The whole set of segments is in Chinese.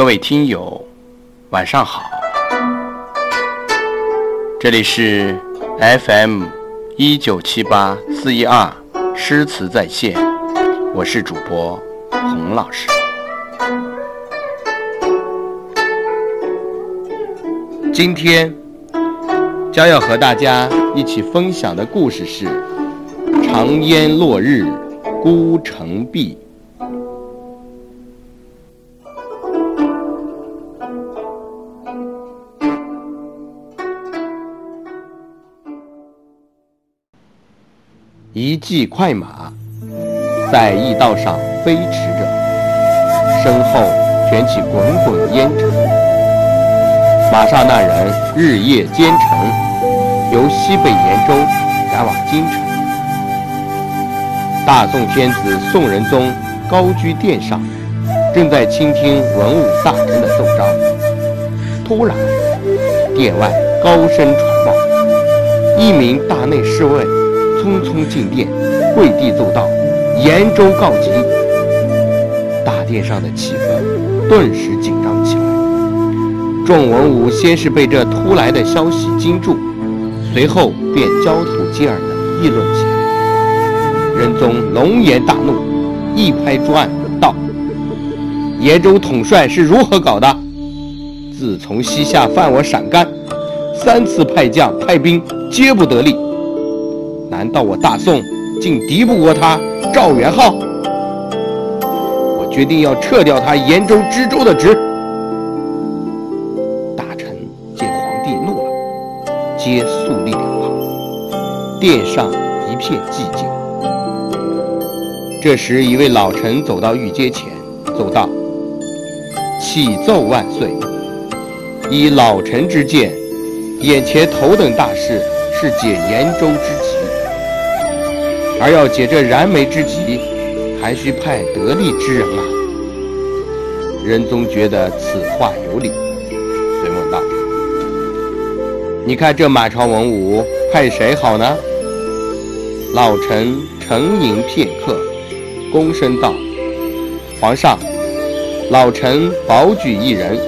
各位听友，晚上好，这里是 FM 一九七八四一二诗词在线，我是主播洪老师。今天将要和大家一起分享的故事是《长烟落日孤城闭》。一骑快马在驿道上飞驰着，身后卷起滚滚烟尘。马上那人日夜兼程，由西北延州赶往京城。大宋天子宋仁宗高居殿上，正在倾听文武大臣的奏章。突然，殿外高声传报，一名大内侍卫。匆匆进殿，跪地奏道：“延州告急！”大殿上的气氛顿时紧张起来。众文武先是被这突来的消息惊住，随后便交头接耳地议论起来。仁宗龙颜大怒，一拍桌案道：“延州统帅是如何搞的？自从西夏犯我陕甘，三次派将派兵皆不得力。”难道我大宋竟敌不过他赵元昊？我决定要撤掉他延州知州的职。大臣见皇帝怒了，皆肃立两旁。殿上一片寂静。这时，一位老臣走到御阶前，奏道：“启奏万岁！依老臣之见，眼前头等大事是解延州之急。”而要解这燃眉之急，还需派得力之人啊！仁宗觉得此话有理，遂问道：“你看这满朝文武，派谁好呢？”老臣沉吟片刻，躬身道：“皇上，老臣保举一人，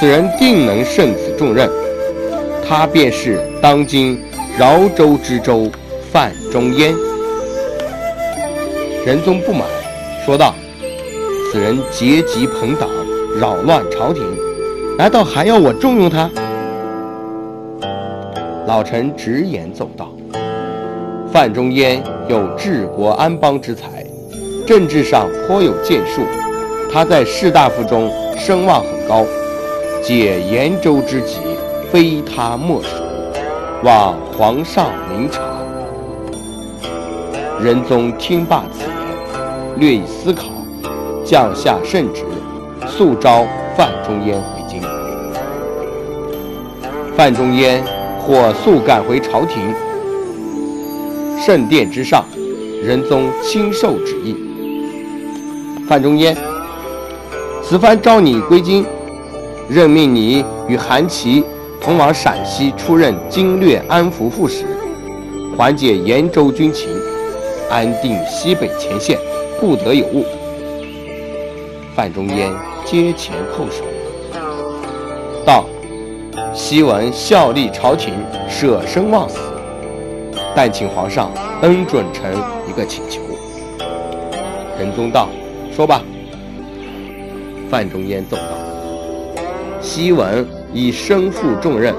此人定能胜此重任。他便是当今饶州知州。”范仲淹，仁宗不满，说道：“此人结集朋党，扰乱朝廷，难道还要我重用他？”老臣直言奏道：“范仲淹有治国安邦之才，政治上颇有建树，他在士大夫中声望很高，解延州之急，非他莫属，望皇上明察。”仁宗听罢此言，略一思考，降下圣旨，速召范仲淹回京。范仲淹火速赶回朝廷。圣殿之上，仁宗亲授旨意：范仲淹，此番召你归京，任命你与韩琦同往陕西出任经略安抚副使，缓解延州军情。安定西北前线，不得有误。范仲淹接前叩首，道：“昔闻效力朝廷，舍生忘死，但请皇上恩准臣一个请求。”仁宗道：“说吧。”范仲淹奏道：“昔闻已身负重任，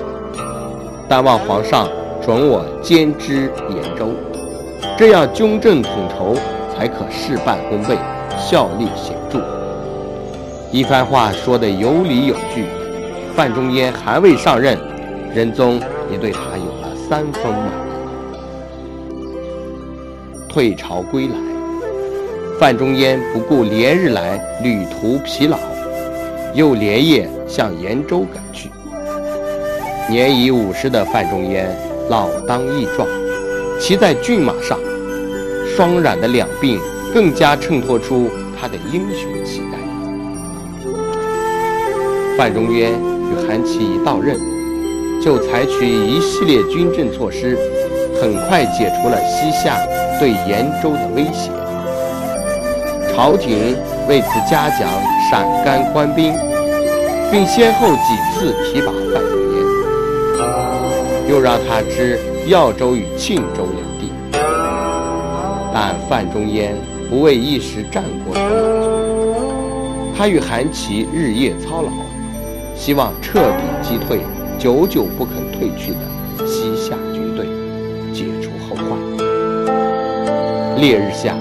但望皇上准我兼知延州。”这样军政统筹才可事半功倍，效力显著。一番话说得有理有据。范仲淹还未上任，仁宗也对他有了三分满意。退朝归来，范仲淹不顾连日来旅途疲劳，又连夜向延州赶去。年已五十的范仲淹老当益壮。骑在骏马上，双染的两鬓更加衬托出他的英雄气概。范仲淹与韩琦一到任，就采取一系列军政措施，很快解除了西夏对延州的威胁。朝廷为此嘉奖陕甘官兵，并先后几次提拔范仲淹，又让他知耀州与庆州两地。但范仲淹不为一时战果所满足，他与韩琦日夜操劳，希望彻底击退久久不肯退去的西夏军队，解除后患。烈日下，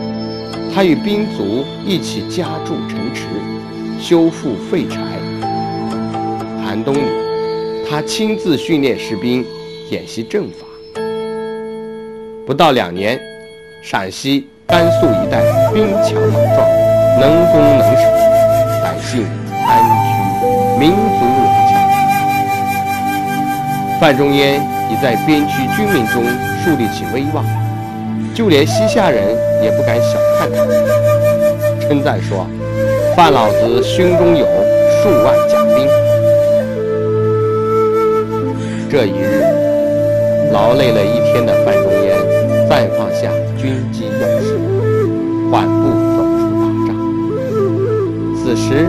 他与兵卒一起加筑城池，修复废柴。寒冬里，他亲自训练士兵，演习阵法。不到两年。陕西、甘肃一带兵强马壮，能攻能守，百姓安居，民族稳强。范仲淹已在边区军民中树立起威望，就连西夏人也不敢小看他，称赞说：“范老子胸中有数万甲兵。”这一日，劳累了一天的范仲淹暂放下。军机要事，缓步走出大帐。此时，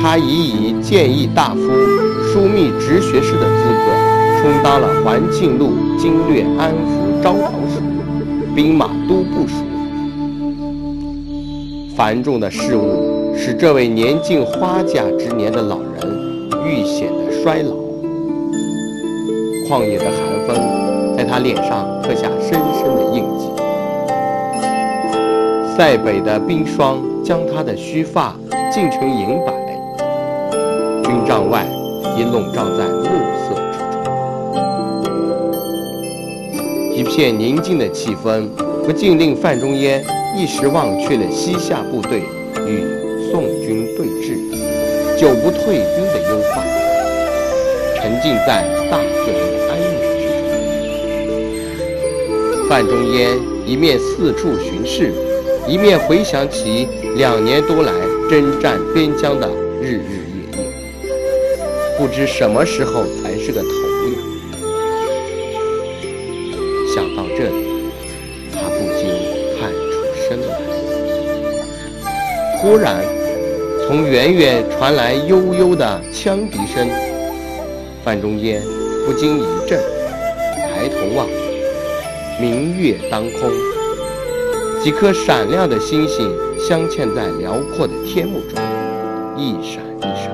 他已以谏议大夫、枢密直学士的资格，充当了环庆路经略安抚招讨使、兵马都部署。繁重的事务使这位年近花甲之年的老人愈显得衰老。旷野的寒风他脸上刻下深深的印记。塞北的冰霜将他的须发浸成银白，军帐外已笼罩在暮色之中。一片宁静的气氛，不禁令范仲淹一时忘却了西夏部队与宋军对峙、久不退兵的忧患，沉浸在大自然的安宁。范仲淹一面四处巡视。一面回想起两年多来征战边疆的日日夜夜，不知什么时候才是个头呀！想到这里，他不禁叹出声来。忽然，从远远传来悠悠的枪笛声，范仲淹不禁一震，抬头望，明月当空。几颗闪亮的星星镶嵌在辽阔的天幕中，一闪一闪。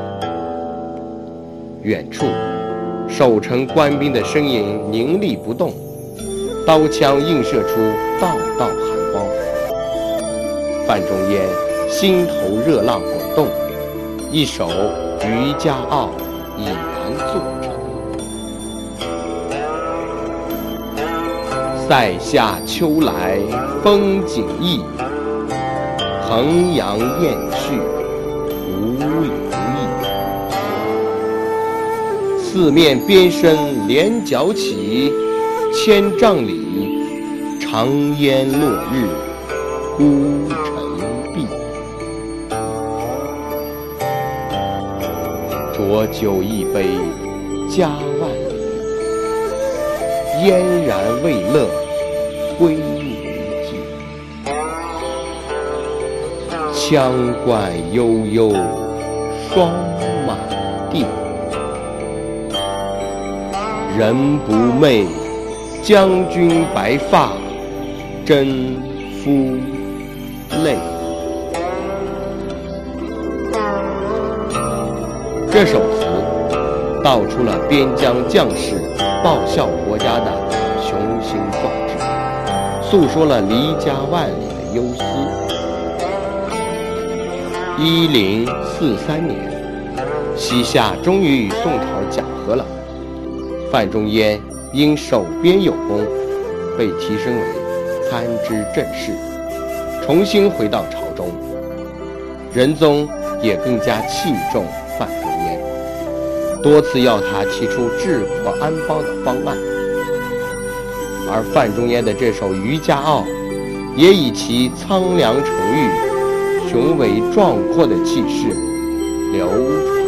远处，守城官兵的身影凝立不动，刀枪映射出道道寒光。范仲淹心头热浪滚动，一首《渔家傲》已然作塞下秋来风景异，衡阳雁去无留意。四面边声连角起，千丈里长烟落日孤城闭。浊酒一杯家万里，燕然未勒。归无计，羌管悠悠霜满地。人不寐，将军白发征夫泪。这首词道出了边疆将士报效国家的雄心壮志。诉说了离家万里的忧思。一零四三年，西夏终于与宋朝讲和了。范仲淹因守边有功，被提升为参知政事，重新回到朝中。仁宗也更加器重，多次要他提出治国安邦的方案。而范仲淹的这首《渔家傲》，也以其苍凉沉郁、雄伟壮阔的气势流传。